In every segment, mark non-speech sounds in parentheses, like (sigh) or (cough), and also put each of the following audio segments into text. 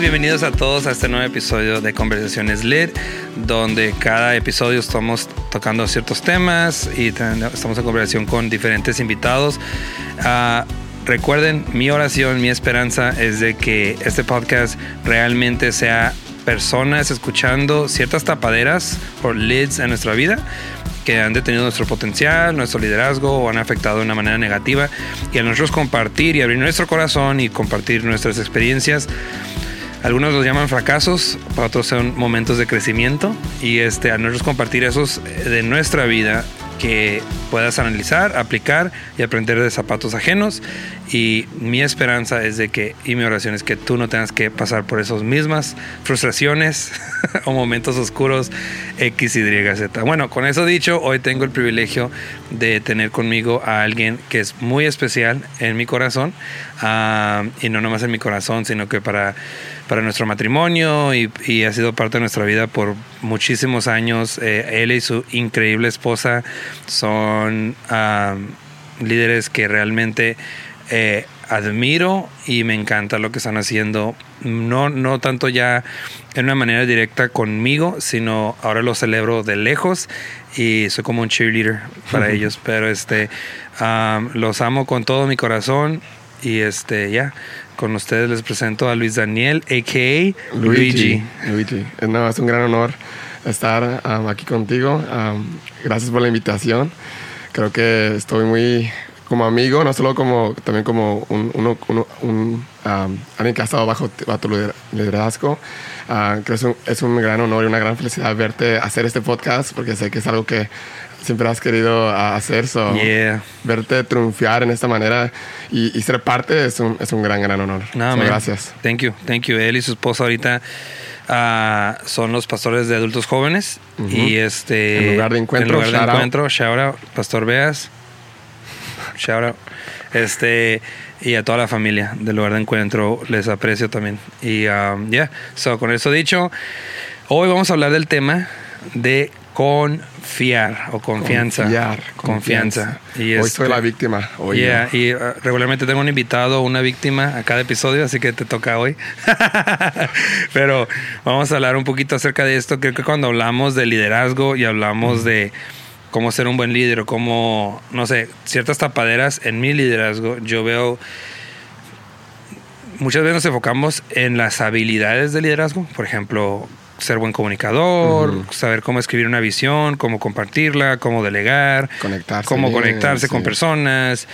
Bienvenidos a todos a este nuevo episodio de Conversaciones LED, donde cada episodio estamos tocando ciertos temas y estamos en conversación con diferentes invitados. Uh, recuerden, mi oración, mi esperanza es de que este podcast realmente sea personas escuchando ciertas tapaderas o leads en nuestra vida que han detenido nuestro potencial, nuestro liderazgo o han afectado de una manera negativa. Y a nosotros compartir y abrir nuestro corazón y compartir nuestras experiencias, algunos los llaman fracasos, para otros son momentos de crecimiento. Y este, a nosotros compartir esos de nuestra vida que puedas analizar, aplicar y aprender de zapatos ajenos. Y mi esperanza es de que, y mi oración es que tú no tengas que pasar por esas mismas frustraciones (laughs) o momentos oscuros X, Y, Z. Bueno, con eso dicho, hoy tengo el privilegio de tener conmigo a alguien que es muy especial en mi corazón. Uh, y no nomás en mi corazón, sino que para para nuestro matrimonio y, y, ha sido parte de nuestra vida por muchísimos años. Eh, él y su increíble esposa son líderes que realmente eh, admiro y me encanta lo que están haciendo. No, no tanto ya en una manera directa conmigo, sino ahora lo celebro de lejos y soy como un cheerleader para ellos. Pero este, um, los amo con todo mi corazón y este, ya. Con ustedes les presento a Luis Daniel, a.k.a. Luigi. Luigi. No, es un gran honor estar um, aquí contigo. Um, gracias por la invitación. Creo que estoy muy como amigo, no solo como, también como un, uno, un um, alguien que ha estado bajo, tu liderazgo. Uh, creo que es un, es un gran honor y una gran felicidad verte hacer este podcast porque sé que es algo que siempre has querido hacer. So, Verte triunfar en esta manera y, ser parte es un, es un gran, gran honor. No, gracias. Thank you, thank you. Él y su esposa ahorita uh, son los pastores de adultos jóvenes. Y este. En lugar de encuentro. En lugar de encuentro, shout out, Pastor Beas. Shout out. Este. Y a toda la familia del lugar de encuentro les aprecio también. Y um, ya, so, con eso dicho, hoy vamos a hablar del tema de confiar o confianza. Confiar, confianza. Y Hoy soy la víctima. Hoy y uh, regularmente tengo un invitado o una víctima a cada episodio, así que te toca hoy. (laughs) Pero vamos a hablar un poquito acerca de esto. Creo que cuando hablamos de liderazgo y hablamos de cómo ser un buen líder o cómo, no sé, ciertas tapaderas en mi liderazgo, yo veo muchas veces nos enfocamos en las habilidades de liderazgo, por ejemplo, ser buen comunicador, saber cómo escribir una visión, cómo compartirla, cómo delegar, conectarse cómo conectarse con personas,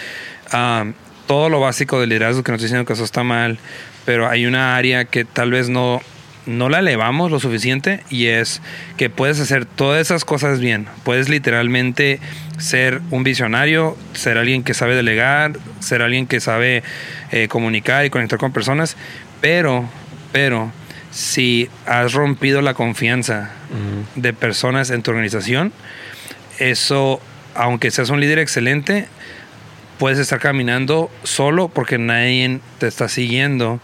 todo lo básico del liderazgo que nos estoy diciendo que eso está mal, pero hay una área que tal vez no, no la elevamos lo suficiente y es que puedes hacer todas esas cosas bien. Puedes literalmente ser un visionario, ser alguien que sabe delegar, ser alguien que sabe eh, comunicar y conectar con personas, pero, pero si has rompido la confianza de personas en tu organización, eso, aunque seas un líder excelente, puedes estar caminando solo porque nadie te está siguiendo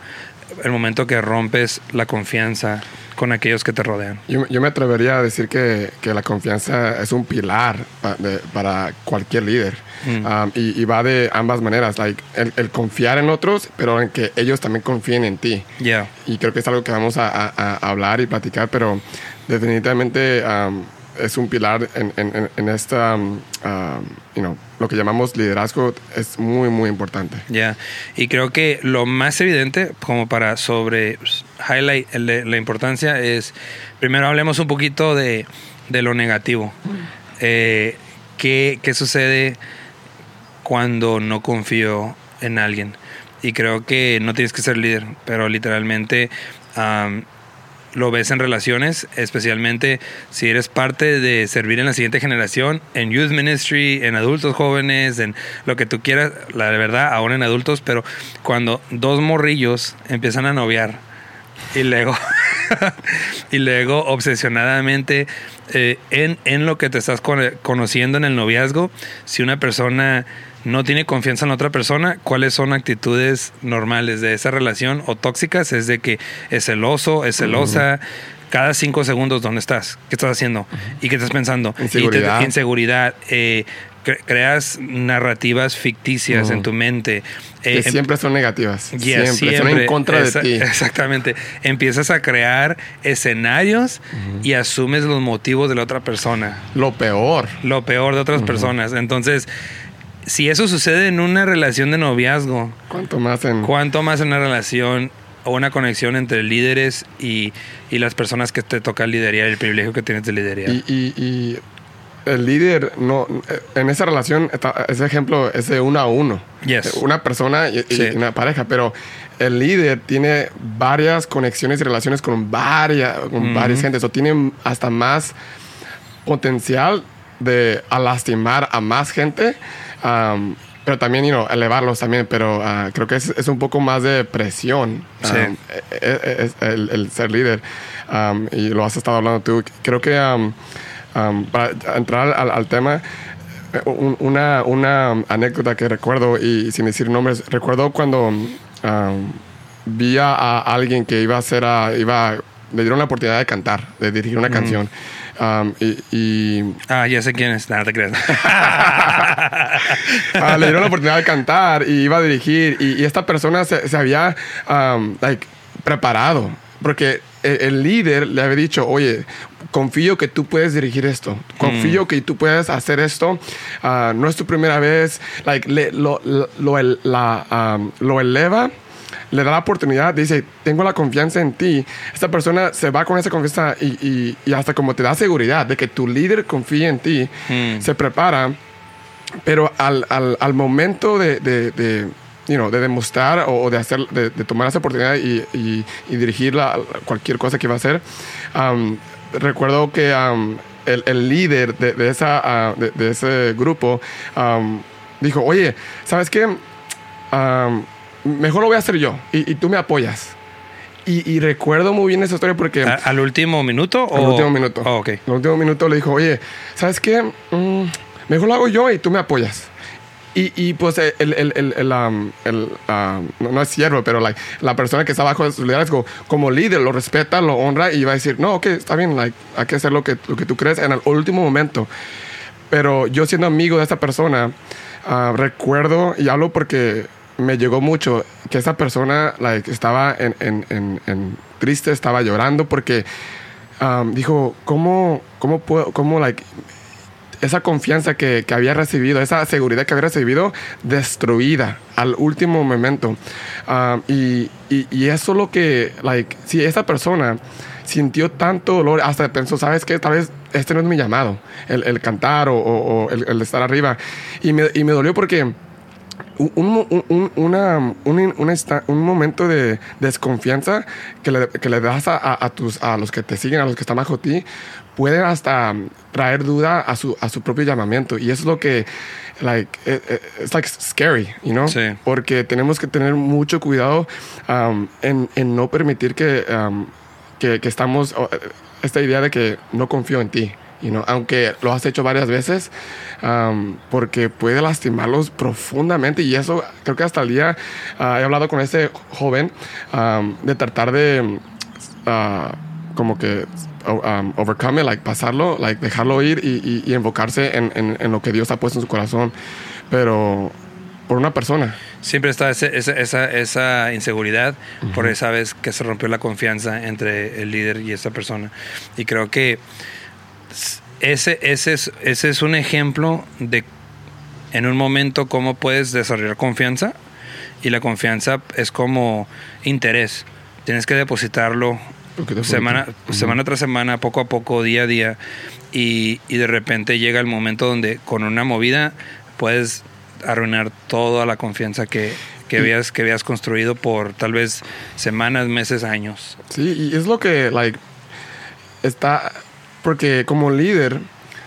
el momento que rompes la confianza con aquellos que te rodean. Yo, me atrevería a decir que, la confianza es un pilar para cualquier líder. Mm. Um, y, va de ambas maneras, like, el, confiar en otros, pero en que ellos también confíen en ti. Y creo que es algo que vamos a, hablar y platicar, pero definitivamente um, es un pilar en, en, esta, um, you know, lo que llamamos liderazgo es muy, muy importante. Ya, y creo que lo más evidente, como para sobre highlight la importancia, es primero hablemos un poquito de, de lo negativo. Eh, ¿qué, ¿Qué sucede cuando no confío en alguien? Y creo que no tienes que ser líder, pero literalmente lo ves en relaciones, especialmente si eres parte de servir en la siguiente generación, en youth ministry, en adultos jóvenes, en lo que tú quieras, la verdad, ahora en adultos, pero cuando dos morrillos empiezan a noviar y luego, (laughs) y luego obsesionadamente eh, en, en lo que te estás conociendo en el noviazgo, si una persona no tiene confianza en la otra persona, ¿cuáles son actitudes normales de esa relación o tóxicas? Es de que es celoso, es celosa. Cada cinco segundos, ¿dónde estás? ¿Qué estás haciendo? ¿Y qué estás pensando? Inseguridad. inseguridad. Eh, cre- creas narrativas ficticias en tu mente. Que Eh, siempre son negativas. Yeah, siempre, Son en contra de ti. (laughs) Exactamente. Empiezas a crear escenarios y asumes los motivos de la otra persona. Lo peor. Lo peor de otras personas. Entonces, si eso sucede en una relación de noviazgo, Cuanto más en... ¿cuánto más en una relación o una conexión entre líderes y, y las personas que te toca liderar, el privilegio que tienes de liderar? Y, y- y el líder, no, en esa relación, ese ejemplo es de uno a uno. Yes. Una persona y, y Sí. una pareja, pero el líder tiene varias conexiones y relaciones con varias, con varias gentes, o tiene hasta más potencial de a lastimar a más gente. Um, pero también, you know, elevarlos también, pero ah, creo que es, es un poco más de presión Sí. um, e- es el, el ser líder. Um, y lo has estado hablando tú. Creo que um, um, para entrar al, al tema, eh, un- una, una anécdota que recuerdo, y sin decir nombres, recuerdo cuando um, vi a, alguien que iba a hacer, a- iba, le dieron la oportunidad de cantar, de dirigir una canción. Um, y, y Ah, ya sé quién es. Nada, te creas. (laughs) Ah, le dieron la oportunidad de cantar y iba a dirigir y, y esta persona se, se había um, like, preparado porque el, el líder le había dicho, oye, confío que tú puedes dirigir esto, confío que tú puedes hacer esto, Ah, no es tu primera vez, like, le- lo, lo, lo la, um, lo eleva. Le da la oportunidad, dice, tengo la confianza en ti. Esta persona se va con esa confianza y, y- y hasta como te da seguridad de que tu líder confía en ti, Mm. se prepara pero al, al, al momento de, de, de, you know, de demostrar o, de, hacer, de, de tomar esa oportunidad y, y, y dirigir la- cualquier cosa que iba a hacer, um, recuerdo que um, el, el líder de, de esa, ah, de, de ese grupo um, dijo, oye, ¿sabes qué? Mejor lo voy a hacer yo y, y tú me apoyas. Y, y recuerdo muy bien esa historia porque... ¿A- ¿Al último minuto? Al o- último minuto. Oh, ok. Al último minuto le dijo, oye, ¿sabes qué? Mm, mejor lo hago yo y tú me apoyas. Y, y, pues el, el, el, el, um, el, um, no, no es siervo, pero like, la persona que está bajo de su liderazgo, como líder, lo respeta, lo honra y va a decir, no, ok, está bien, like, hay que hacer lo que, lo que tú crees en el último momento. Pero yo siendo amigo de esta persona, ah, recuerdo, y hablo porque me llegó mucho, que esa persona estaba en, triste, estaba llorando porque um, dijo, ¿cómo, cómo puedo, cómo, like, esa confianza que, había recibido, esa seguridad que había recibido, destruida al último momento. Um, y, y, y eso lo que, like, si esa persona sintió tanto dolor, hasta pensó, ¿sabes qué? Tal vez este no es mi llamado, el, cantar o el, el estar arriba. Y me, y me dolió porque un, un- un- una, un, un momento de desconfianza que le, que le das a, a- tus, a los que te siguen, a los que están bajo ti, puede hasta traer duda a su, a su propio llamamiento. Y eso es lo que, like, eh, eh, it's like scary, you know? Sí. Porque tenemos que tener mucho cuidado um, en, en no permitir que, um, que, que estamos, eh, esta idea de que no confío en ti. You know, aunque lo has hecho varias veces, um, porque puede lastimarlos profundamente y eso creo que hasta el día ah, he hablado con este joven um, de tratar de ah, como que um, overcome, it, like pasarlo, like dejarlo ir y, y- y enfocarse en, en- en lo que Dios ha puesto en su corazón, pero por una persona. Siempre está ese- esa, esa, esa inseguridad por esa vez que se rompió la confianza entre el líder y esa persona. Y creo que ese, ese, es, ese es un ejemplo de en un momento cómo puedes desarrollar confianza y la confianza es como interés. Tienes que depositarlo semana, poquito. semana tras semana, poco a poco, día a día. Y, y de repente llega el momento donde con una movida puedes arruinar toda la confianza que, que, habías, que habías construido por tal vez semanas, meses, años. Sí, y es lo que, like, está, porque como líder,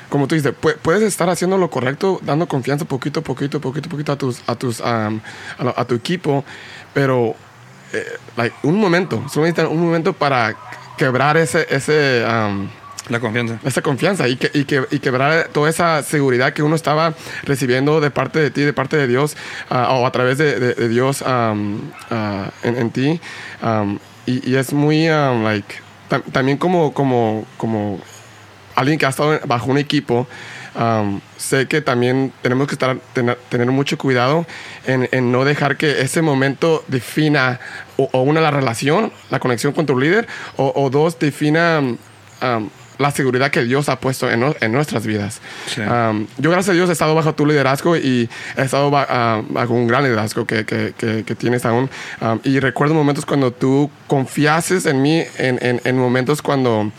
como tú dices, pu- puedes estar haciendo lo correcto, dando confianza poquito, poquito, poquito, poquito a tus, a tus, um, a, a tu equipo, pero, eh, like, un momento, solo necesitan un momento para quebrar ese, ese, um, La confianza. esa confianza y, que, y, que, y quebrar toda esa seguridad que uno estaba recibiendo de parte de ti, de parte de Dios, ah, o a través de, de- de Dios um, ah, en, en ti. Y, y es muy, um, like, tam- también como, como, como alguien que ha estado bajo un equipo, um, sé que también tenemos que estar, tener, tener mucho cuidado en, en, no dejar que ese momento defina o, o, una la relación, la conexión con tu líder, o, o dos, defina um, la seguridad que Dios ha puesto en, en nuestras vidas. Sí. Um, yo, gracias a Dios, he estado bajo tu liderazgo y he estado bajo, uh, bajo un gran liderazgo que, que, que, que tienes aún. Um, y recuerdo momentos cuando tú confiases en mí, en, en, en, momentos cuando,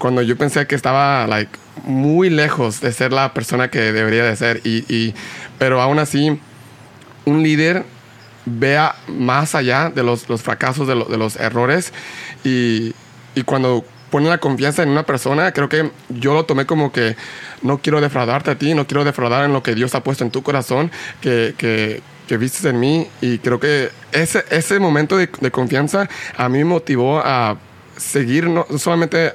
cuando yo pensé que estaba like, muy lejos de ser la persona que debería de ser. Y, y, pero aún así, un líder vea más allá de los, los fracasos, de, lo, de los errores. Y, y cuando pone la confianza en una persona, creo que yo lo tomé como que no quiero defraudarte a ti, no quiero defraudar en lo que Dios ha puesto en tu corazón, que, que, que vistes en mí. Y creo que ese, ese momento de, de confianza a mí me motivó a seguir no solamente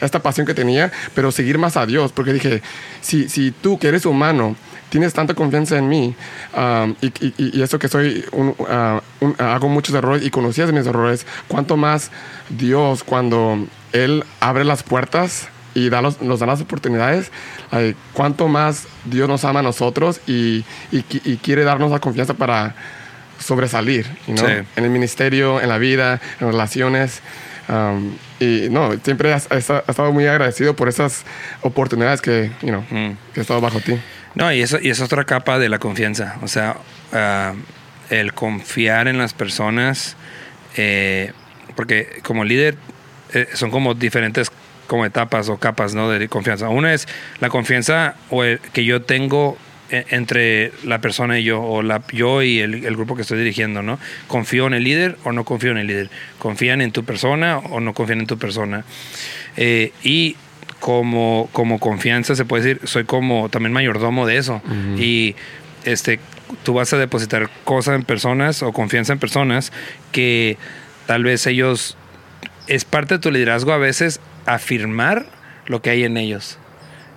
esta pasión que tenía, pero seguir más a Dios, porque dije, si, si tú que eres humano, tienes tanta confianza en mí um, y, y, eso que soy un, hago muchos errores y conocías mis errores, cuánto más Dios cuando Él abre las puertas y da los, nos da las oportunidades, cuánto más Dios nos ama a nosotros y, y quiere darnos la confianza para sobresalir, you know? sí. en el ministerio, en la vida, en relaciones. Um, y no, siempre has, estado muy agradecido por esas oportunidades que, you know, mm. que he estado bajo ti. No, y eso y es otra capa de la confianza. O sea, uh, el confiar en las personas, eh, porque como líder eh, son como diferentes como etapas o capas ¿no? de confianza. Una es la confianza que yo tengo entre la persona y yo, o la, yo y el, el, grupo que estoy dirigiendo, ¿no? ¿Confío en el líder o no confío en el líder? ¿Confían en tu persona o no confían en tu persona? Eh, y como, como confianza se puede decir, soy como también mayordomo de eso. Uh -huh. Y este, tú vas a depositar cosas en personas o confianza en personas que tal vez ellos, es parte de tu liderazgo a veces afirmar lo que hay en ellos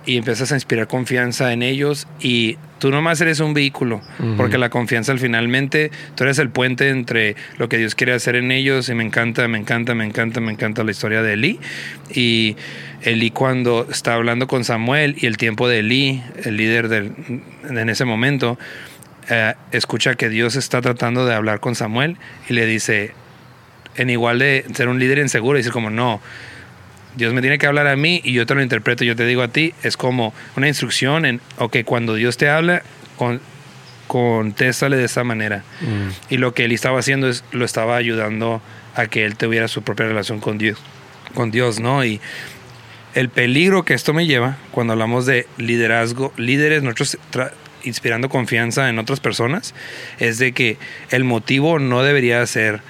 y empiezas a inspirar confianza en ellos y tú nomás eres un vehículo, uh -huh. porque la confianza al finalmente, tú eres el puente entre lo que Dios quiere hacer en ellos y me encanta, me encanta, me encanta, me encanta la historia de Eli y Eli cuando está hablando con Samuel y el tiempo de Eli, el líder del, en ese momento, eh, escucha que Dios está tratando de hablar con Samuel y le dice, en igual de ser un líder inseguro, dice como no, Dios me tiene que hablar a mí y yo te lo interpreto, yo te digo a ti, es como una instrucción en, ok, cuando Dios te habla, con, contéstale de esa manera. Mm. Y lo que él estaba haciendo es, lo estaba ayudando a que él tuviera su propia relación con Dios, con Dios, ¿no? Y el peligro que esto me lleva, cuando hablamos de liderazgo, líderes, nosotros inspirando confianza en otras personas, es de que el motivo no debería ser,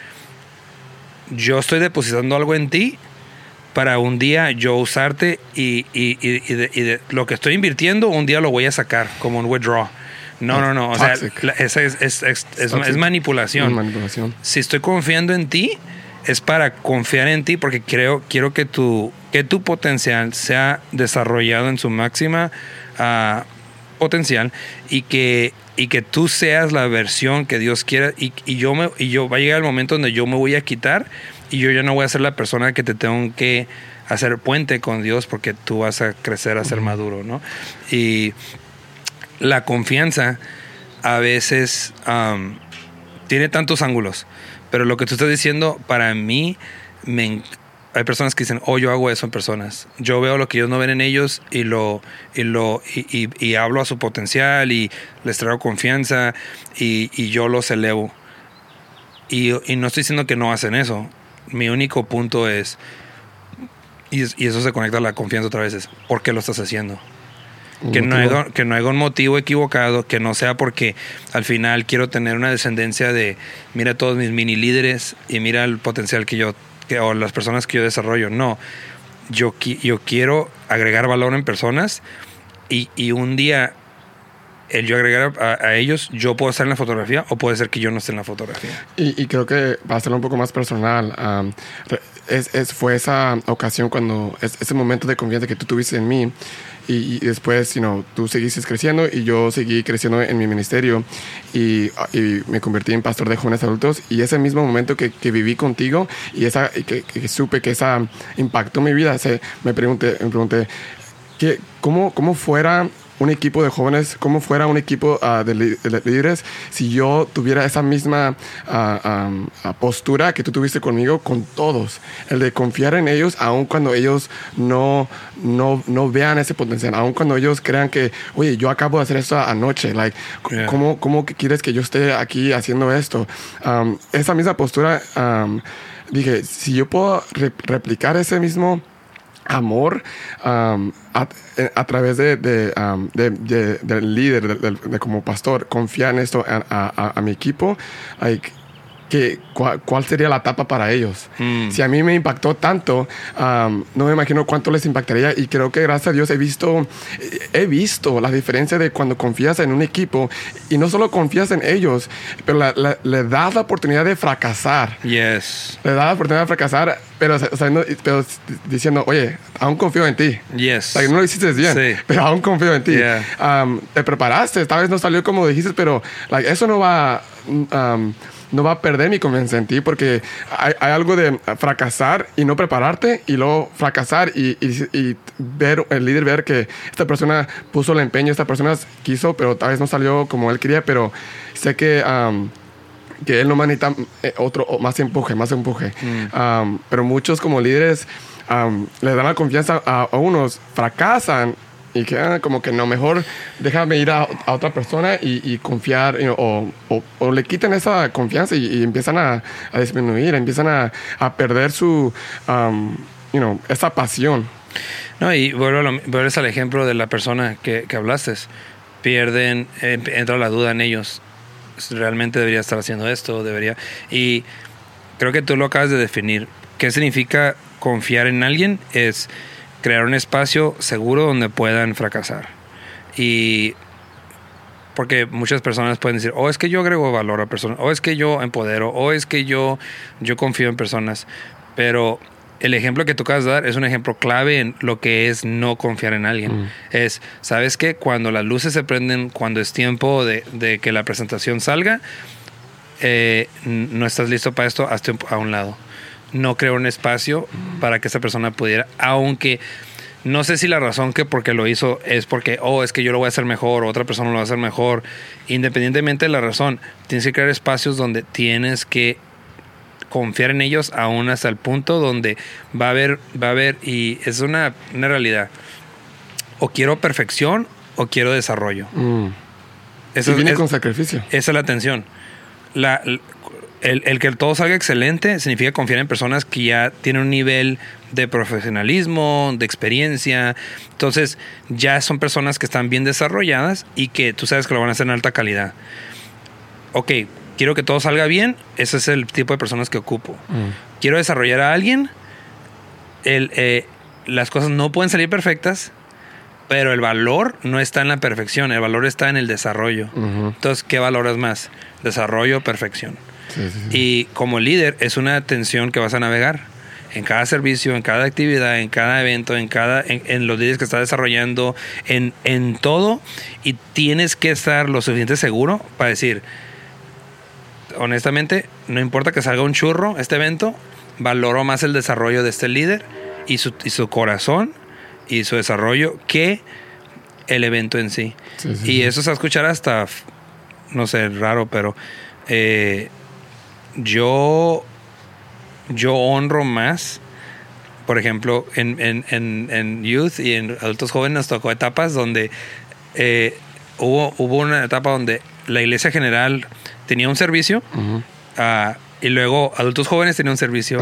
yo estoy depositando algo en ti, para un día yo usarte y, y, y, y, de, y, de, lo que estoy invirtiendo, un día lo voy a sacar como un withdraw. No, no, no. O sea, esa es, es, es, es, manipulación. manipulación. Si estoy confiando en ti, es para confiar en ti porque creo, quiero que tu, que tu potencial sea desarrollado en su máxima uh, potencial y que, y que tú seas la versión que Dios quiera y, y, yo me, y yo va a llegar el momento donde yo me voy a quitar y yo ya no voy a ser la persona que te tengo que hacer puente con Dios porque tú vas a crecer a ser maduro, ¿no? Y la confianza a veces um, tiene tantos ángulos, pero lo que tú estás diciendo para mí me hay personas que dicen, oh, yo hago eso en personas. Yo veo lo que ellos no ven en ellos y lo, y lo, y, y, y hablo a su potencial y les traigo confianza y, yo los elevo. Y, y, no estoy diciendo que no hacen eso mi único punto es, y, y, eso se conecta a la confianza otra vez, es ¿por qué lo estás haciendo? Que no, haya, que no haya un motivo equivocado, que no sea porque al final quiero tener una descendencia de, mira todos mis mini líderes y mira el potencial que yo, que, o las personas que yo desarrollo. No, yo, yo quiero agregar valor en personas y, y un día el yo agregar a, a, ellos, yo puedo estar en la fotografía o puede ser que yo no esté en la fotografía. Y, y creo que va a ser un poco más personal. Um, es, es, fue esa ocasión cuando, es, ese momento de confianza que tú tuviste en mí y, y después, you know, tú seguiste creciendo y yo seguí creciendo en mi ministerio y, y, me convertí en pastor de jóvenes adultos y ese mismo momento que, que viví contigo y esa, que, que, supe que esa impactó mi vida, se, me pregunté, me pregunté, ¿qué, cómo, ¿cómo fuera un equipo de jóvenes, como fuera un equipo uh, de, de, líderes, si yo tuviera esa misma uh, um, postura que tú tuviste conmigo con todos, el de confiar en ellos, aun cuando ellos no, no, no vean ese potencial, aun cuando ellos crean que, oye, yo acabo de hacer esto anoche, like, yeah. ¿cómo, ¿cómo quieres que yo esté aquí haciendo esto? Um, esa misma postura, um, dije, si yo puedo re replicar ese mismo amor um, a, a, través de, de, um, de, de del líder, de, como pastor, confiar en esto a, a, a mi equipo, like, que, cuál, cuál, sería la etapa para ellos. Mm. Si a mí me impactó tanto, um, no me imagino cuánto les impactaría y creo que gracias a Dios he visto, he visto la diferencia de cuando confías en un equipo y no solo confías en ellos, pero la, la, le das la oportunidad de fracasar. Yes. Le das la oportunidad de fracasar, pero, o sea, no, pero diciendo, oye, aún confío en ti. Yes. Like, no lo hiciste bien, sí. (laughs) pero aún confío en ti. Yeah. Um, te preparaste, tal vez no salió como dijiste, pero like, eso no va... Um, no va a perder mi confianza en ti porque hay, hay, algo de fracasar y no prepararte y luego fracasar y, y, y, ver, el líder ver que esta persona puso el empeño, esta persona quiso, pero tal vez no salió como él quería, pero sé que... Um, que él no necesita otro más empuje, más empuje. Mm. Um, pero muchos como líderes um, le dan la confianza a, a unos, fracasan y que ah, como que no, mejor déjame ir a, a otra persona y, y confiar you know, o, o, o, le quitan esa confianza y, y empiezan a, a, disminuir, empiezan a, a perder su, um, you know, esa pasión. No, y vuelves al ejemplo de la persona que, que hablaste. Pierden, eh, entra la duda en ellos. Realmente debería estar haciendo esto, debería. Y creo que tú lo acabas de definir. ¿Qué significa confiar en alguien? Es crear un espacio seguro donde puedan fracasar. Y porque muchas personas pueden decir, o oh, es que yo agrego valor a personas, o es que yo empodero, o es que yo, yo confío en personas. Pero el ejemplo que tú acabas de dar es un ejemplo clave en lo que es no confiar en alguien. Mm. Es, ¿sabes qué? Cuando las luces se prenden, cuando es tiempo de, de que la presentación salga, eh, no estás listo para esto, hazte a un lado no creó un espacio para que esa persona pudiera, aunque no sé si la razón que porque lo hizo es porque, oh, es que yo lo voy a hacer mejor, o otra persona lo va a hacer mejor. Independientemente de la razón, tienes que crear espacios donde tienes que confiar en ellos aún hasta el punto donde va a haber, va a haber, y es una, una realidad. O quiero perfección o quiero desarrollo. Mm. Eso y viene es, con sacrificio. Esa es la tensión. La, el, el, que todo salga excelente significa confiar en personas que ya tienen un nivel de profesionalismo, de experiencia. Entonces, ya son personas que están bien desarrolladas y que tú sabes que lo van a hacer en alta calidad. Ok, quiero que todo salga bien, ese es el tipo de personas que ocupo. Mm. Quiero desarrollar a alguien, el, eh, las cosas no pueden salir perfectas, pero el valor no está en la perfección, el valor está en el desarrollo. Uh -huh. Entonces, ¿qué valoras más? Desarrollo o perfección. Sí, sí, sí. Y como líder es una tensión que vas a navegar en cada servicio, en cada actividad, en cada evento, en cada en, en los líderes que estás desarrollando, en, en todo y tienes que estar lo suficiente seguro para decir honestamente, no importa que salga un churro este evento, valoro más el desarrollo de este líder y su, y su corazón y su desarrollo que el evento en sí. Sí, sí, y eso se va a escuchar hasta, no sé, raro, pero eh, yo, yo honro más, por ejemplo, en, en, en, en, youth y en adultos jóvenes nos tocó etapas donde eh, hubo, hubo una etapa donde la iglesia general tenía un servicio. Uh -huh. uh, y luego adultos jóvenes tenían un servicio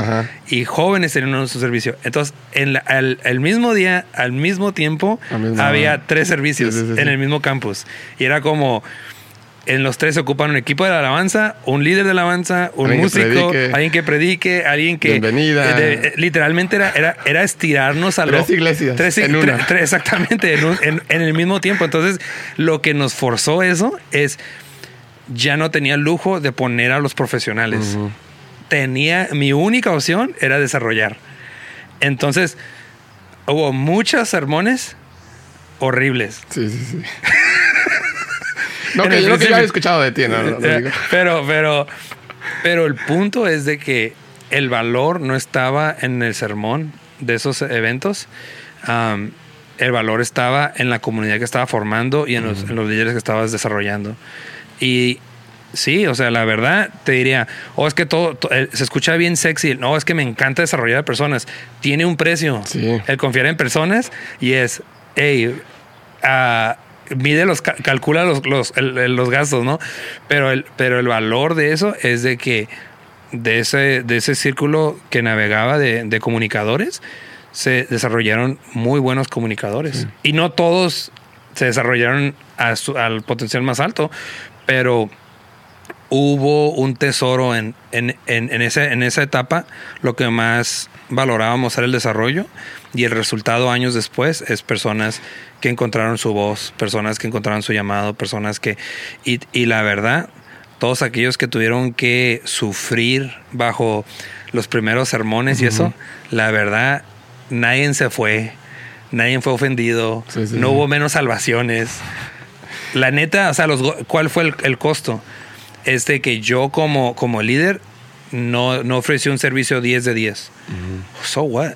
y jóvenes tenían un servicio. Entonces, en la, al, el mismo día, al mismo tiempo, mismo había hora. tres servicios Sí, sí, sí, en el mismo campus. Y era como, en los tres se ocupan un equipo de la alabanza, un líder de alabanza, un Alguien músico, alguien que predique, alguien que... Bienvenida. eh, de- eh, literalmente era, era, era estirarnos a Tres lo- iglesias Tres, en tre- una. (laughs) tre- exactamente, en, un- en- en el mismo tiempo. Entonces, lo que nos forzó eso es ya no tenía lujo de poner a los profesionales. Tenía, mi única opción era desarrollar. Entonces, hubo muchos sermones horribles. Sí, sí, sí. (laughs) no, que yo lo que ya he escuchado de ti, no, no, no Eh, pero, pero, pero el punto es de que el valor no estaba en el sermón de esos eventos. Am, el valor estaba en la comunidad que estaba formando y en los, en los líderes que estabas desarrollando. Y sí, o sea, la verdad te diría, oh, es que todo, to- eh, se escucha bien sexy. No, es que me encanta desarrollar personas. Tiene un precio. Sí. El confiar en personas y es, hey, ah, mide los, ca- calcula los, los, el- los gastos, ¿no? Pero el, pero el valor de eso es de que de ese, de ese círculo que navegaba de, de comunicadores, se desarrollaron muy buenos comunicadores. Y no todos se desarrollaron a su- al potencial más alto, pero hubo un tesoro en, en, en, en ese, en esa etapa. Lo que más valorábamos era el desarrollo y el resultado años después es personas que encontraron su voz, personas que encontraron su llamado, personas que... Y, y la verdad, todos aquellos que tuvieron que sufrir bajo los primeros sermones y eso, la verdad, nadie se fue, nadie fue ofendido, Sí, sí, no sí. hubo menos salvaciones. La neta, o sea, los, ¿cuál fue el, el costo? Es de que yo como, como líder no, no ofrecí un servicio 10 de 10. So what?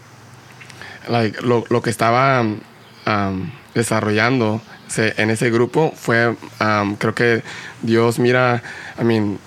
like, lo, lo que estaba um, desarrollando en ese grupo fue, um, creo que Dios mira, I mean,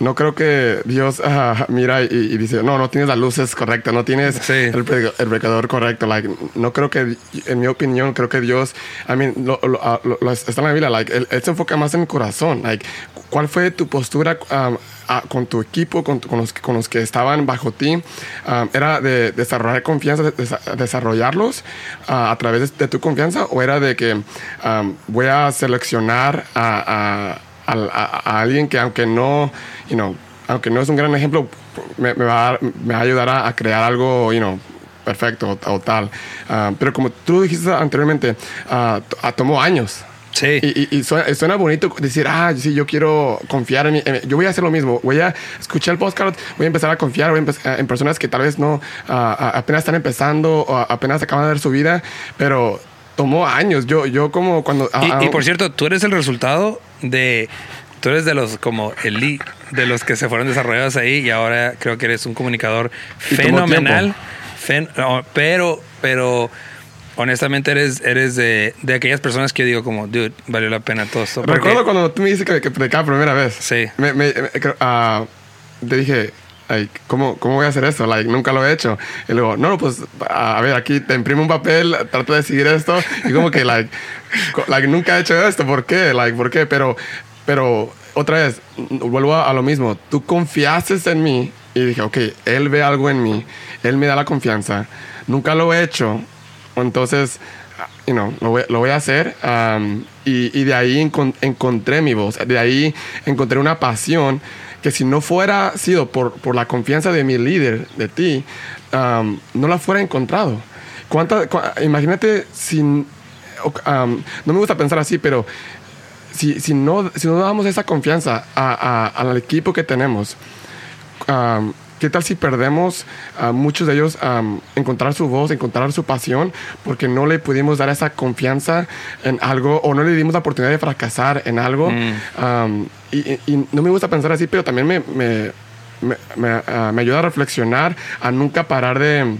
no creo que Dios (laughs) ah, mira y, y dice, no, no tienes las luces correctas, no tienes Sí. el, el predicador correcto. Like, no creo que, en mi opinión, creo que Dios, I mean, lo, lo- ah, lo- lo- está en la Biblia, like, él, él se enfoca más en el corazón. Like, ¿Cuál fue tu postura um, ah, con tu equipo, con, tu- con los, con los que estaban bajo ti? Um, ¿Era de desarrollar confianza, de- desa- desarrollarlos ah, a través de, de tu confianza? ¿O era de que um, voy a seleccionar a, a- a- a alguien que aunque no, you know, aunque no es un gran ejemplo, me, me va, a, dar- me va a ayudar a, crear algo, you know, perfecto o, o tal. Ah, pero como tú dijiste anteriormente, ah, tomó años. Sí. Y, y- y suena, suena bonito decir, ah, sí, yo quiero confiar en mí. Yo voy a hacer lo mismo. Voy a escuchar el podcast, voy a empezar a confiar voy a empe- en personas que tal vez no, apenas están empezando o apenas acaban de dar su vida, pero tomó años. Yo, yo como cuando... ah, Y, ah, y por cierto, tú eres el resultado de. Tú eres de los como elite, de los que se fueron desarrollados ahí y ahora creo que eres un comunicador fenomenal. Fen- no, pero, pero honestamente eres, eres de, de aquellas personas que yo digo como, dude, valió la pena todo esto. porque- Recuerdo cuando tú me dijiste que, que predicaba primera vez. Sí. Me, me- me- creo- ah, te dije, like, ¿cómo, ¿cómo voy a hacer esto? Like, nunca lo he hecho. Y luego, no, pues, a ver, aquí te imprimo un papel, trata de seguir esto. Y como que, like, (laughs) like, nunca he hecho esto. ¿Por qué? Like, ¿por qué? Pero, pero, otra vez, vuelvo a, a lo mismo. Tú confiaste en mí y dije, ok, él ve algo en mí. Él me da la confianza. Nunca lo he hecho. Entonces, you know, lo, voy, lo voy a hacer. um, y, y de ahí encon- encontré mi voz. De ahí encontré una pasión que si no fuera sido por, por la confianza de mi líder, de ti, no la fuera encontrado. ¿Cuánta, imagínate si... um, no me gusta pensar así, pero si, si, no, si no damos esa confianza a- a- al equipo que tenemos, ¿qué tal si perdemos a muchos de ellos um, encontrar su voz, encontrar su pasión, porque no le pudimos dar esa confianza en algo o no le dimos la oportunidad de fracasar en algo? Um, y, y- no me gusta pensar así, pero también me, me, me, me, me ayuda a reflexionar, a nunca parar de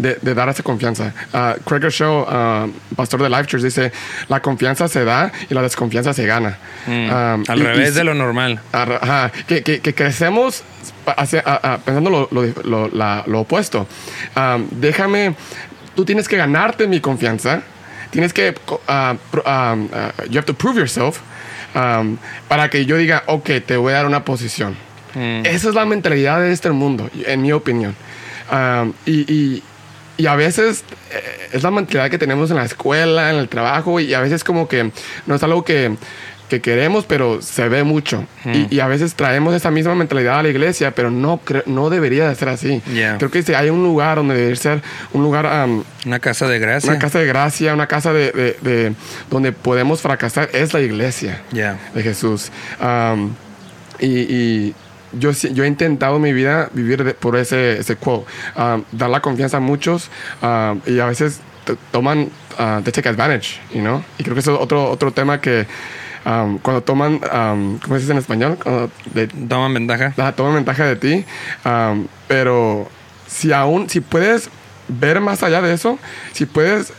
de, de dar esa confianza. Uh, Craig Show, uh, pastor de Life Church, dice, la confianza se da y la desconfianza se gana. Mm, Um, al y- revés y- de lo normal. Ajá, que, que- que crecemos hacia- a- a- pensando lo, lo- lo- la- lo opuesto. Um, déjame, tú tienes que ganarte mi confianza. Tienes que, ah, ah, you have to prove yourself um, para que yo diga, ok, te voy a dar una posición. Esa es la mentalidad de este mundo, en mi opinión. Um, y, y- y a veces eh, es la mentalidad que tenemos en la escuela, en el trabajo, y a veces como que no es algo que, que queremos, pero se ve mucho. y, y a veces traemos esa misma mentalidad a la iglesia, pero no, no debería de ser así. Yeah. Creo que si hay un lugar donde debe ser un lugar, um, Una casa de gracia. una casa de gracia, una casa de, de- de- donde podemos fracasar, es la iglesia de Jesús. Um, y, y- yo, yo he intentado en mi vida vivir por ese, ese quote, um, dar la confianza a muchos um, y a veces toman, uh, they take advantage, you know? Y creo que eso es otro, otro tema que um, cuando toman, um, ¿cómo se dice en español? toman ventaja. toman ventaja de ti, um, pero si aún, si puedes ver más allá de eso, si puedes,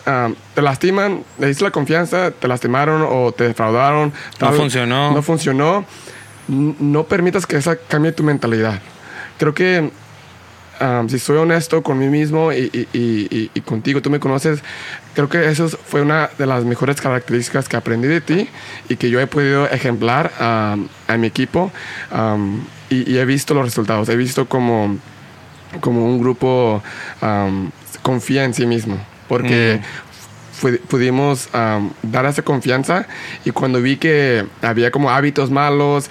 te lastiman, le diste la confianza, te lastimaron o te defraudaron. no funcionó. No funcionó. No permitas que esa cambie tu mentalidad. Creo que si soy honesto con mí mismo y, contigo, tú me conoces, creo que eso fue una de las mejores características que aprendí de ti y que yo he podido ejemplar a mi equipo y, he visto los resultados, he visto como, como un grupo confía en sí mismo, porque... Mm. Pudimos dar esa confianza y cuando vi que había como hábitos malos,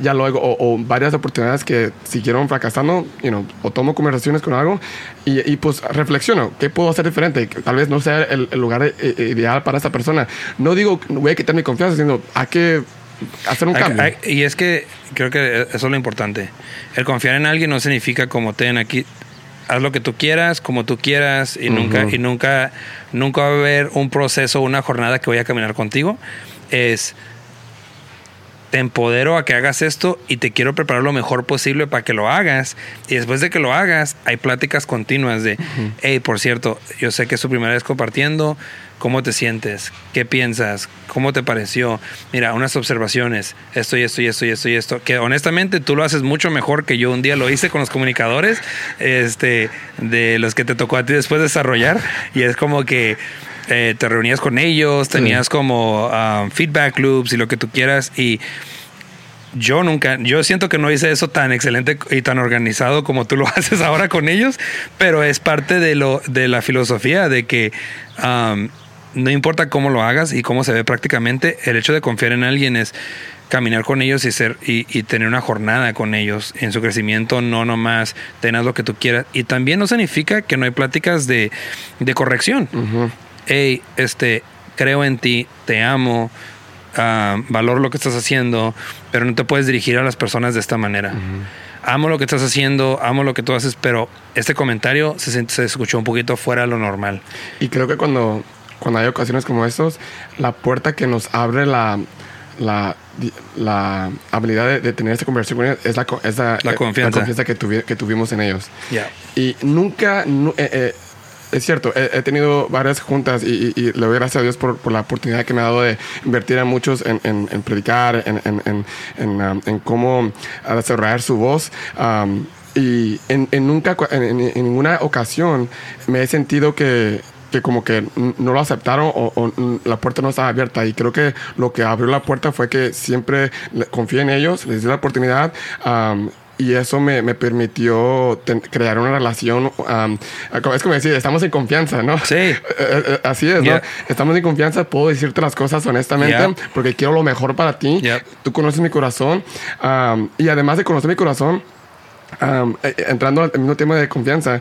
ya luego, o, varias oportunidades que siguieron fracasando, you o tomo conversaciones con algo y, pues reflexiono, ¿qué puedo hacer diferente? Tal vez no sea el, lugar eh, eh, ideal para esa persona. No digo, voy a quitar mi confianza, sino hay que hacer un cambio. y es que creo que eso es lo importante. El confiar en alguien no significa como ten aquí, haz lo que tú quieras, como tú quieras y nunca y nunca nunca va a haber un proceso, una jornada que voy a caminar contigo. Es te empodero a que hagas esto y te quiero preparar lo mejor posible para que lo hagas. Y después de que lo hagas, hay pláticas continuas de, hey, por cierto, yo sé que es tu primera vez compartiendo, ¿cómo te sientes? ¿Qué piensas? ¿Cómo te pareció? Mira, unas observaciones, esto y esto y esto y esto y esto, que honestamente tú lo haces mucho mejor que yo un día lo hice con los comunicadores, este, de los que te tocó a ti después desarrollar. Y es como que eh, te reunías con ellos, tenías como um, feedback loops y lo que tú quieras y yo nunca, yo siento que no hice eso tan excelente y tan organizado como tú lo (laughs) haces ahora con ellos, pero es parte de lo de la filosofía de que um, no importa cómo lo hagas y cómo se ve prácticamente, el hecho de confiar en alguien es caminar con ellos y ser y, tener una jornada con ellos en su crecimiento, no nomás tengas lo que tú quieras. Y también no significa que no hay pláticas de, corrección hey, este, creo en ti, te amo, uh, valoro lo que estás haciendo, pero no te puedes dirigir a las personas de esta manera. Amo lo que estás haciendo, amo lo que tú haces, pero este comentario se, se escuchó un poquito fuera de lo normal. Y creo que cuando, cuando hay ocasiones como estos, la puerta que nos abre la, la, la habilidad de, tener esta conversación con ellos es la, es la, confianza. que, que tuvimos en ellos. Y nunca, eh, eh, es cierto, he, tenido varias juntas y, le doy gracias a Dios por, la oportunidad que me ha dado de invertir a muchos en, predicar, en, um, cómo desarrollar su voz. Um, y en, nunca, en, ninguna ocasión me he sentido que que como que no lo aceptaron o, la puerta no estaba abierta. Y creo que lo que abrió la puerta fue que siempre confié en ellos, les di la oportunidad um, y eso me, me permitió crear una relación. es como decir, estamos en confianza, ¿no? Sí. (laughs) Eh, eh, así es, ¿no? Estamos en confianza, puedo decirte las cosas honestamente porque quiero lo mejor para ti. Tú conoces mi corazón. y además de conocer mi corazón, entrando al mismo tema de confianza,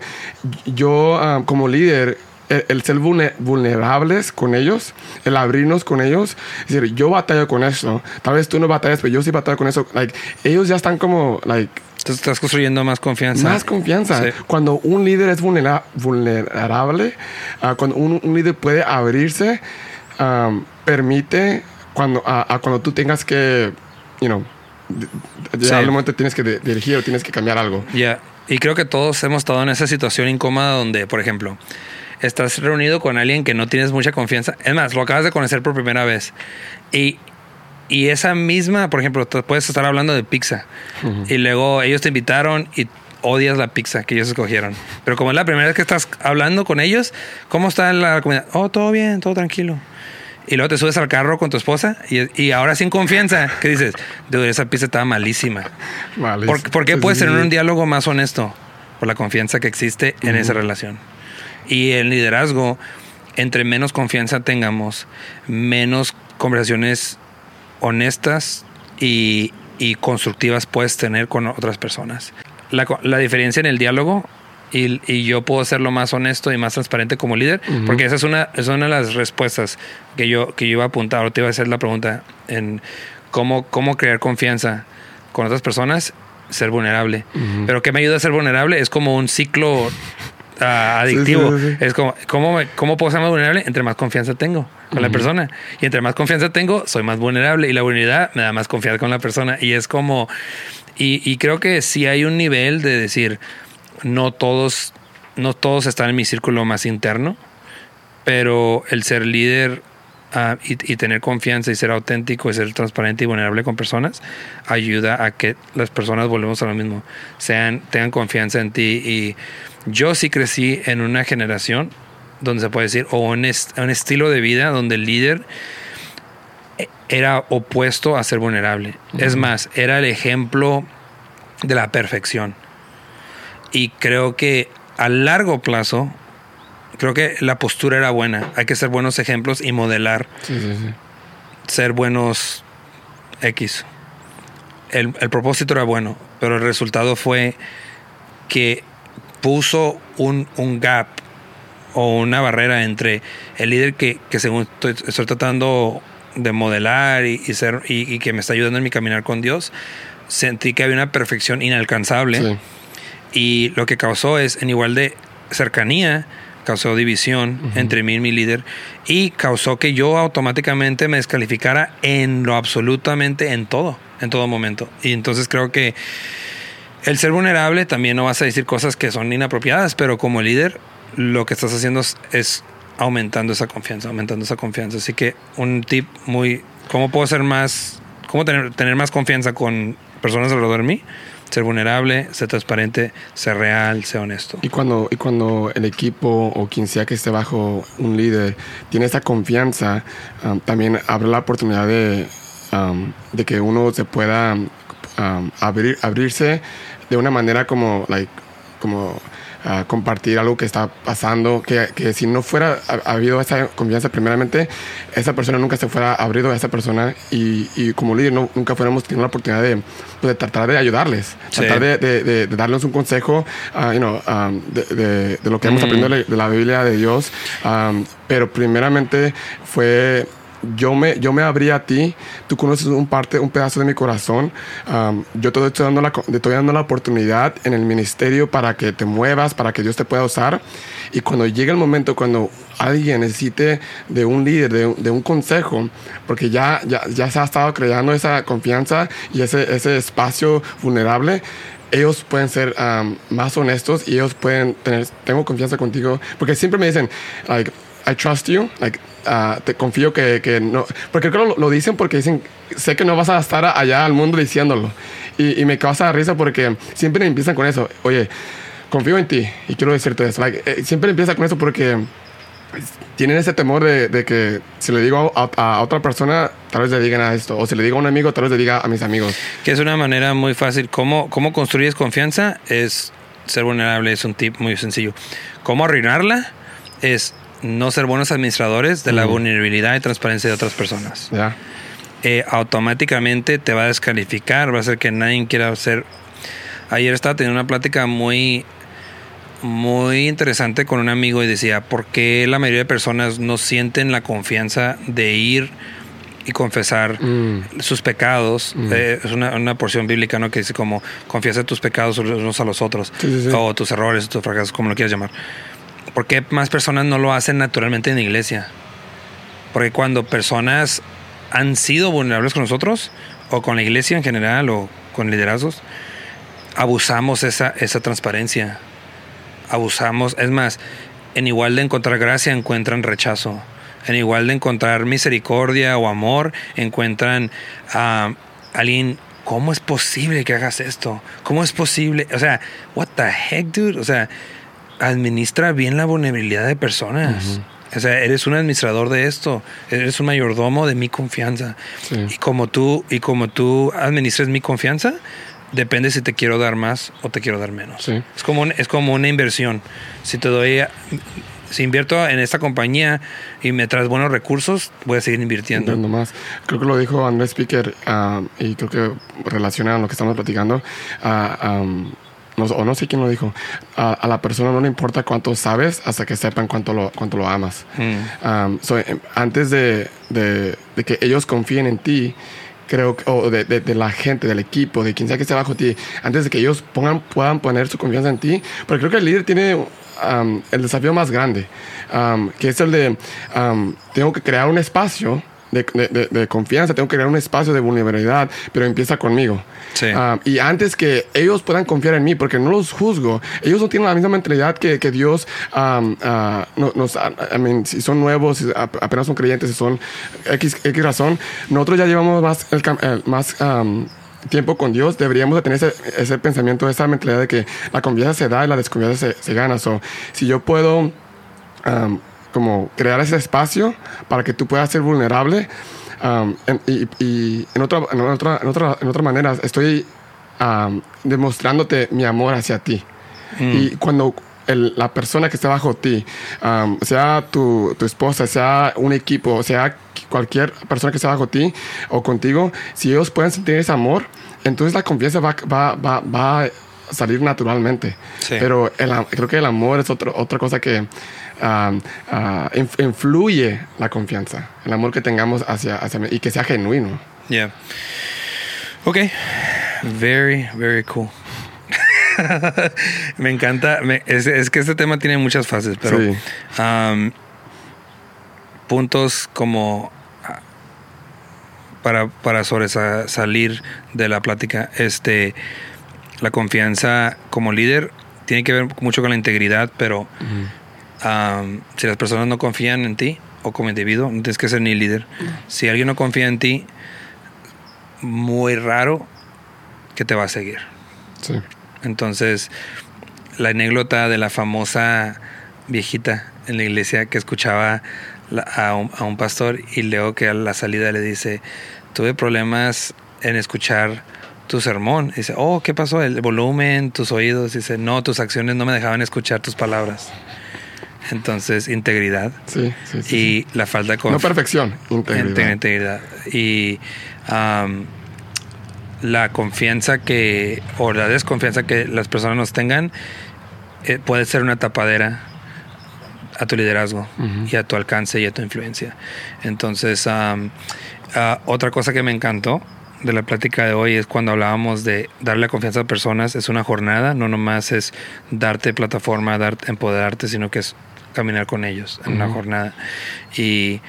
yo como líder el, ser vulnerables con ellos, el abrirnos con ellos, es decir, yo batallo con eso, tal vez tú no batallas, pero yo sí batallo con eso, like, ellos ya están como, like, entonces estás construyendo más confianza. Más confianza. Cuando un líder es vulnerable, ah, cuando un, líder puede abrirse, permite cuando, a, cuando tú tengas que, you know, ya momento tienes que dirigir o tienes que cambiar algo. Ya. Y creo que todos hemos estado en esa situación incómoda donde, por ejemplo, estás reunido con alguien que no tienes mucha confianza. Es más, lo acabas de conocer por primera vez. Y, y esa misma, por ejemplo, puedes estar hablando de pizza. Y luego ellos te invitaron y odias la pizza que ellos escogieron. Pero como es la primera vez que estás hablando con ellos, ¿cómo está la comunidad? Oh, todo bien, todo tranquilo. Y luego te subes al carro con tu esposa y, y ahora sin confianza, ¿qué dices? Dude, esa pizza estaba malísima. ¿Por, qué puedes tener un diálogo más honesto? Por la confianza que existe en esa relación. Y el liderazgo, entre menos confianza tengamos, menos conversaciones honestas y, constructivas puedes tener con otras personas. La, diferencia en el diálogo y, yo puedo ser lo más honesto y más transparente como líder, porque esa es una, es una de las respuestas que yo, que yo iba a apuntar, o te iba a hacer la pregunta en cómo, cómo crear confianza con otras personas ser vulnerable. Pero ¿qué me ayuda a ser vulnerable? Es como un ciclo ah, adictivo. es como, ¿cómo, ¿cómo puedo ser más vulnerable? Entre más confianza tengo con la persona. Y entre más confianza tengo, soy más vulnerable. Y la vulnerabilidad me da más confianza con la persona. Y es como... Y, y creo que sí hay un nivel de decir, no todos, no todos están en mi círculo más interno, pero el ser líder Ah, y, tener confianza y ser auténtico y ser transparente y vulnerable con personas ayuda a que las personas volvemos a lo mismo, sean, tengan confianza en ti. Y yo sí crecí en una generación donde se puede decir, o un, un estilo de vida donde el líder era opuesto a ser vulnerable. Es más, era el ejemplo de la perfección. Y creo que a largo plazo creo que la postura era buena. Hay que ser buenos ejemplos y modelar. Ser buenos X. El, propósito era bueno, pero el resultado fue que puso un, gap o una barrera entre el líder que, según estoy, tratando de modelar y, ser y, que me está ayudando en mi caminar con Dios, sentí que había una perfección inalcanzable. Y lo que causó es, en igual de cercanía, causó división entre mí y mi líder y causó que yo automáticamente me descalificara en lo absolutamente en todo, en todo momento. Y entonces creo que el ser vulnerable también no vas a decir cosas que son inapropiadas, pero como líder lo que estás haciendo es, aumentando esa confianza, aumentando esa confianza. Así que un tip muy, ¿cómo puedo ser más, cómo tener, tener más confianza con personas alrededor de mí? ser vulnerable, ser transparente, ser real, ser honesto. Y cuando, y cuando el equipo o quien sea que esté bajo un líder tiene esa confianza, um, también abre la oportunidad de, um, de que uno se pueda um, abrir, abrirse de una manera como, like, como compartir algo que está pasando, que, que si no fuera habido esa confianza primeramente, esa persona nunca se fuera abrido a esa persona y, y como líder no, nunca fuéramos tenido la oportunidad de, pues, de tratar de ayudarles, tratar de, de, darles un consejo uh, you know, um, de, lo que hemos aprendido de la Biblia de Dios, um, pero primeramente fue yo me, yo me abrí a ti, tú conoces un parte, un pedazo de mi corazón, yo te estoy dando, la, te estoy dando la oportunidad en el ministerio para que te muevas, para que Dios te pueda usar. Y cuando llegue el momento, cuando alguien necesite de un líder, de, un consejo, porque ya, ya, ya, se ha estado creando esa confianza y ese, ese espacio vulnerable, ellos pueden ser más honestos y ellos pueden tener, tengo confianza contigo, porque siempre me dicen, like, I trust you, like, uh, te confío que, que, no, porque creo que lo, dicen porque dicen, sé que no vas a estar allá al mundo diciéndolo. Y, y me causa risa porque siempre empiezan con eso, oye, confío en ti y quiero decirte eso. Like, eh, siempre empieza con eso porque tienen ese temor de, de que si le digo a, a, otra persona, tal vez le digan a esto, o si le digo a un amigo, tal vez le diga a mis amigos. Que es una manera muy fácil. ¿Cómo, cómo construyes confianza? Es ser vulnerable, es un tip muy sencillo. ¿Cómo arruinarla? Es no ser buenos administradores de la vulnerabilidad y transparencia de otras personas. Eh, automáticamente te va a descalificar, va a hacer que nadie quiera hacer. Ayer estaba teniendo una plática muy, muy interesante con un amigo y decía, ¿por qué la mayoría de personas no sienten la confianza de ir y confesar mm. sus pecados? Mm. Eh, es una, porción bíblica ¿no? que dice como confiesa tus pecados unos a los otros, o tus errores, tus fracasos, como lo quieras llamar. ¿Por qué más personas no lo hacen naturalmente en la iglesia? Porque cuando personas han sido vulnerables con nosotros, o con la iglesia en general, o con liderazgos, abusamos esa, esa transparencia. Abusamos, es más, en igual de encontrar gracia encuentran rechazo. En igual de encontrar misericordia o amor, encuentran a alguien ¿cómo es posible que hagas esto? ¿Cómo es posible? O sea, what the heck, dude? O sea, administra bien la vulnerabilidad de personas. O sea, eres un administrador de esto, eres un mayordomo de mi confianza. Y como tú, y como tú administres mi confianza, depende si te quiero dar más o te quiero dar menos. Es, como es como una inversión. Si te doy, si invierto en esta compañía y me traes buenos recursos, voy a seguir invirtiendo. más. Creo que lo dijo Andrés Speaker ah, y creo que relaciona a lo que estamos platicando. Uh, o no sé quién lo dijo, a, la persona no le importa cuánto sabes hasta que sepan cuánto lo, cuánto lo amas. Hmm. Um, em, antes de, de, que ellos confíen en ti, creo, o de, de- de la gente, del equipo, de quien sea que esté bajo ti, antes de que ellos pongan, puedan poner su confianza en ti, porque creo que el líder tiene um, el desafío más grande, um, que es el de, um, tengo que crear un espacio de, de- de- confianza, tengo que crear un espacio de vulnerabilidad, pero empieza conmigo. Sí. Um, y antes que ellos puedan confiar en mí, porque no los juzgo, ellos no tienen la misma mentalidad que, que Dios um, ah, no- nos, I mean, si son nuevos, si ap- apenas son creyentes, si son X, X razón, nosotros ya llevamos más, el el- más um, tiempo con Dios, deberíamos de tener ese, ese pensamiento, esa mentalidad de que la confianza se da y la desconfianza se, se gana. So, si yo puedo um, como crear ese espacio para que tú puedas ser vulnerable um, en- y, y en, otra, en, otra, en, otra, en otra manera estoy um, demostrándote mi amor hacia ti. Y cuando el- la persona que está bajo ti, um, sea tu, tu esposa, sea un equipo, sea cualquier persona que está bajo ti o contigo, si ellos pueden sentir ese amor, entonces la confianza va, va, va, va a salir naturalmente. Sí. Pero el creo que el amor es otro, otra cosa que ah, inf- influye la confianza, el amor que tengamos hacia, hacia mí y que sea genuino. Yeah. Ok. Very, very cool. (laughs) me encanta. me- es, es que este tema tiene muchas fases, pero Sí. um, puntos como ah, para, para sobresalir de la plática, este, la confianza como líder tiene que ver mucho con la integridad, pero um, si las personas no confían en ti o como individuo, no tienes que ser ni líder. Si alguien no confía en ti, muy raro que te va a seguir. Sí. Entonces, la anécdota de la famosa viejita en la iglesia que escuchaba la- a, un, a un pastor y luego que a la salida le dice, tuve problemas en escuchar tu sermón. Dice, oh, ¿qué pasó? El volumen, tus oídos. Dice, no, tus acciones no me dejaban escuchar tus palabras. Entonces, integridad Sí, sí, sí, y sí. la falta de No perfección, integridad. Integridad. Y am, la confianza que, o la desconfianza que las personas nos tengan, eh, puede ser una tapadera a tu liderazgo y a tu alcance y a tu influencia. Entonces, ah, otra cosa que me encantó de la plática de hoy es cuando hablábamos de darle la confianza a personas, es una jornada, no nomás es darte plataforma, darte, empoderarte, sino que es caminar con ellos en una jornada. Y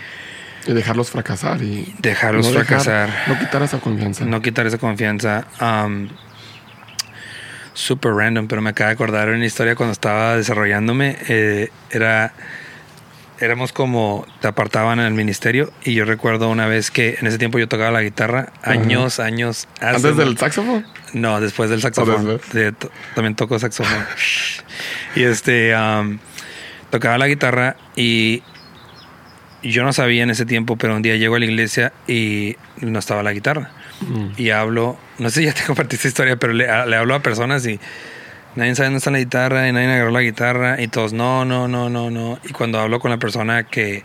Y dejarlos fracasar y dejarlos no dejar- fracasar, no quitar esa confianza. no quitar esa confianza. Um, super random, pero me acaba de acordar una historia cuando estaba desarrollándome. eh, era, éramos como te apartaban en el ministerio y yo recuerdo una vez que en ese tiempo yo tocaba la guitarra, años, años. hace ¿Antes del saxofón? no, después del saxofón. después. De- to- también toco saxofón. (laughs) y este, um, tocaba la guitarra y yo no sabía en ese tiempo, pero un día llego a la iglesia y no estaba la guitarra. Mm. Y hablo, no sé si (laughs) ya te compartí esta historia, pero le, a- le hablo a personas y nadie sabe dónde está la guitarra y nadie agarró la guitarra y todos, no, no, no, no, no. Y cuando hablo con la persona que,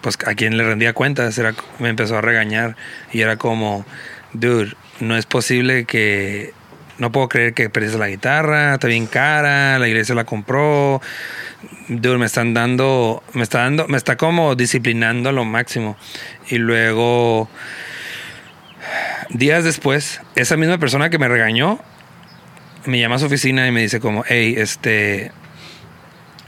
pues a quien le rendía cuentas, era, me empezó a regañar y era como, dude, no es posible que, no puedo creer que perdiste la guitarra, está bien cara, la iglesia la compró, dude, me están dando, me está dando, me está como disciplinando a lo máximo. Y luego, días después, esa misma persona que me regañó, me llama a su oficina y me dice como, hey, este,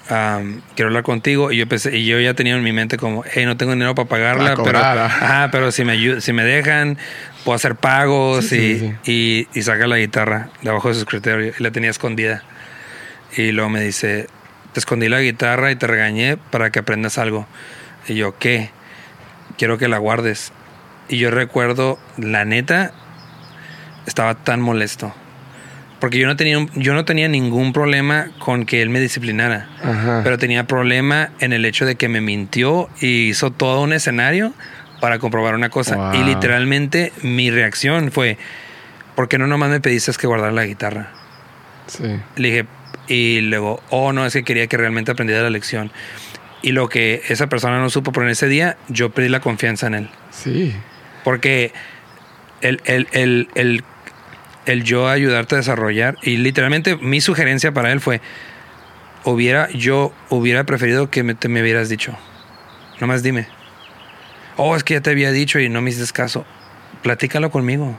am, quiero hablar contigo. Y yo pensé, y yo ya tenía en mi mente como, hey, no tengo dinero para pagarla, Para pero, ah. ajá, pero si me si me dejan, puedo hacer pagos Sí, y, sí, y, y saca la guitarra debajo de su escritorio y la tenía escondida. Y luego me dice, te escondí la guitarra y te regañé para que aprendas algo. Y yo, ¿qué? Quiero que la guardes. Y yo recuerdo, la neta, estaba tan molesto. Porque yo no tenía, un- yo no tenía ningún problema con que él me disciplinara. Ajá. Pero tenía problema en el hecho de que me mintió y hizo todo un escenario para comprobar una cosa. Wow. Y literalmente mi reacción fue, ¿por qué no nomás me pediste que guardara la guitarra? Sí. Le dije, y luego, oh, no, es que quería que realmente aprendiera la lección. Y lo que esa persona no supo, pero en ese día yo perdí la confianza en él. Sí. Porque el, el, el, el, el yo ayudarte a desarrollar, y literalmente mi sugerencia para él fue, hubiera, yo hubiera preferido que me, te me hubieras dicho. Nomás dime. Oh, es que ya te había dicho y no me hiciste caso. platícalo conmigo.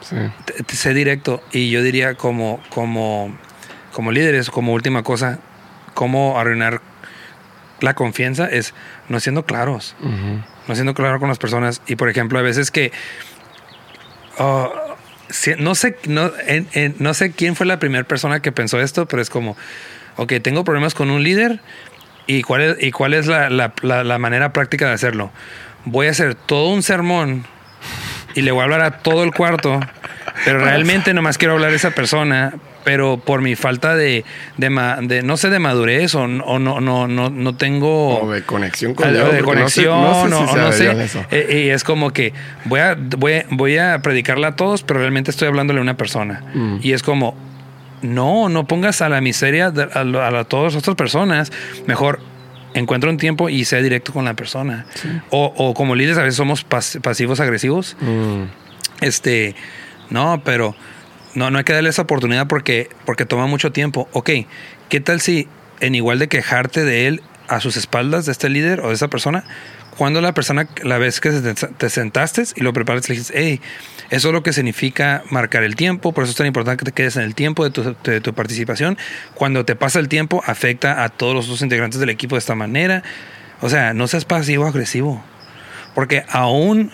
Sí. Sé directo. Y yo diría como, como, como líderes, como última cosa, cómo arruinar la confianza es no siendo claros. No siendo claro con las personas. Y por ejemplo, a veces que. si- no, sé, no, no sé quién fue la primera persona que pensó esto, pero es como, ok, tengo problemas con un líder y cuál es, y cuál es la- la manera práctica de hacerlo. Voy a hacer todo un sermón y le voy a hablar a todo el cuarto, pero realmente nomás quiero hablar a esa persona. Pero por mi falta de, de, ma- de- no sé, de madurez o, no- o no, no, no, no tengo O de conexión con Dios. de porque no sé- conexión no sé, si no eso. Eh, y es como que voy a, voy, a- voy a predicarla a todos, pero realmente estoy hablándole a una persona. Mm. Y es como, no, no pongas a la miseria de- a, a la- todas las otras personas. Mejor encuentra un tiempo y sea directo con la persona. O, o como líderes a veces somos pas- pasivos agresivos. Mm. Este, no, pero no, no hay que darle esa oportunidad porque, porque toma mucho tiempo. Ok, ¿qué tal si en igual de quejarte de él a sus espaldas de este líder o de esa persona, cuando la persona, la vez que te, te sentaste y lo preparas, le dices, hey, eso es lo que significa marcar el tiempo, por eso es tan importante que te quedes en el tiempo de tu, de tu participación. Cuando te pasa el tiempo, afecta a todos los otros integrantes del equipo de esta manera. O sea, no seas pasivo agresivo. Porque aún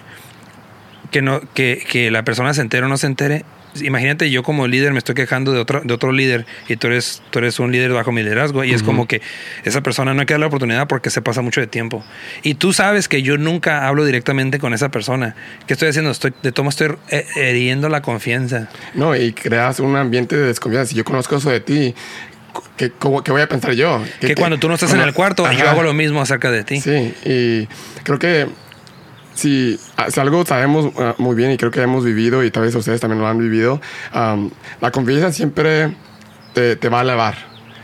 que, no, que, que la persona se entere o no se entere, imagínate yo como líder me estoy quejando de otro, de otro líder y tú eres, tú eres un líder bajo mi liderazgo y es como que esa persona no hay que dar la oportunidad porque se pasa mucho de tiempo. Y tú sabes que yo nunca hablo directamente con esa persona. ¿Qué estoy haciendo? Estoy, de tomo estoy heriendo la confianza. No, y creas un ambiente de desconfianza. Si yo conozco eso de ti, ¿qué, cómo- qué voy a pensar yo? Que, cuando tú no estás en el cuarto, yo Ajá. hago lo mismo acerca de ti. Sí, y creo que si, ah, si algo sabemos ah, muy bien y creo que hemos vivido y tal vez ustedes también lo han vivido, am, la confianza siempre te, te va a elevar.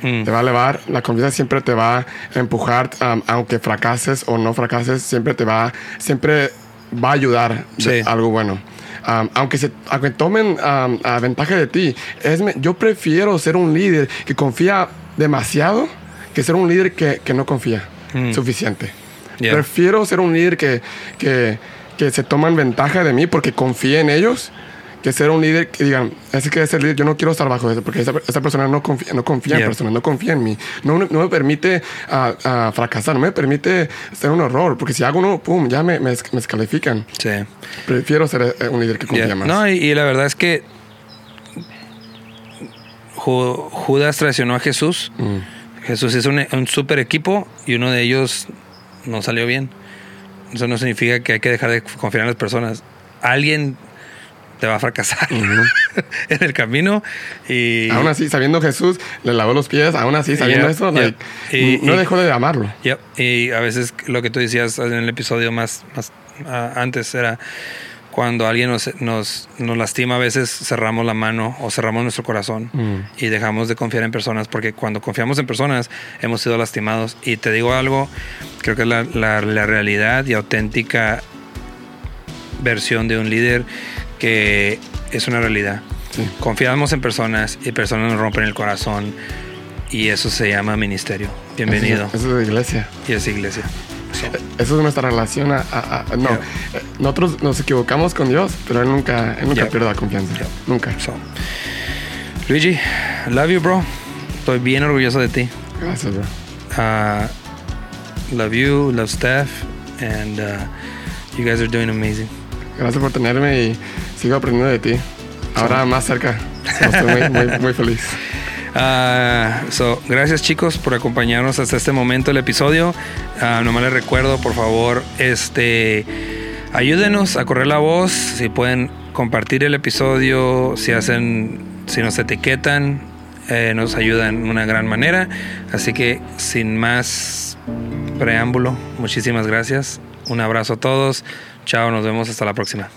Mm. Te va a elevar, la confianza siempre te va a empujar, am, aunque fracases o no fracases, siempre te va, siempre va a ayudar Sí. algo bueno. Am, aunque, se, aunque tomen am, a ventaja de ti, es, yo prefiero ser un líder que confía demasiado que ser un líder que, que no confía Mm. suficiente. Yeah. Prefiero ser un líder que, que, que se toman ventaja de mí porque confía en ellos que ser un líder que digan, ese que es el líder, yo no quiero estar bajo eso porque esa, esa persona no confía, no confía Yeah. en personas, no confía en mí, no, no me permite fracasar, no me permite ser un error, porque si hago uno, pum, ya me, me, me descalifican. Sí. Prefiero ser eh, un líder que confía Yeah. más. No, y, y la verdad es que Ju- Judas traicionó a Jesús. Mm. Jesús hizo un, un super equipo y uno de ellos no salió bien. Eso no significa que hay que dejar de confiar en las personas. Alguien te va a fracasar (laughs) en el camino y Aún así, sabiendo Jesús, le lavó los pies, aún así, sabiendo Yeah, eso, yeah. like, Y- no y- dejó de amarlo. Yep. Y a veces lo que tú decías en el episodio más, más ah, antes era cuando alguien nos, nos, nos lastima, a veces cerramos la mano o cerramos nuestro corazón Mm. y dejamos de confiar en personas, porque cuando confiamos en personas hemos sido lastimados. Y te digo algo, creo que es la, la, la realidad y auténtica versión de un líder que es una realidad. Sí. Confiamos en personas y personas nos rompen el corazón y eso se llama ministerio. Bienvenido. Eso, eso es iglesia. Y es iglesia. So, Eso es nuestra relación. A, a- a- no, Yeah. Nosotros nos equivocamos con Dios, pero Él nunca, él nunca Yeah. pierde la confianza. Yeah. Nunca. so. Luigi, love you, bro. Estoy bien orgulloso de ti. Gracias, bro. Uh, love you, love Steph, and uh, you guys are doing amazing. Gracias por tenerme y sigo aprendiendo de ti. Ahora más cerca. Estoy muy, muy, muy feliz. (laughs) Ah, so, gracias chicos por acompañarnos hasta este momento del episodio. Ah, nomás les recuerdo, por favor, este, ayúdenos a correr la voz. Si pueden compartir el episodio, si hacen, si nos etiquetan, eh, nos ayudan de una gran manera. Así que sin más preámbulo, muchísimas gracias. Un abrazo a todos. Chao, nos vemos hasta la próxima.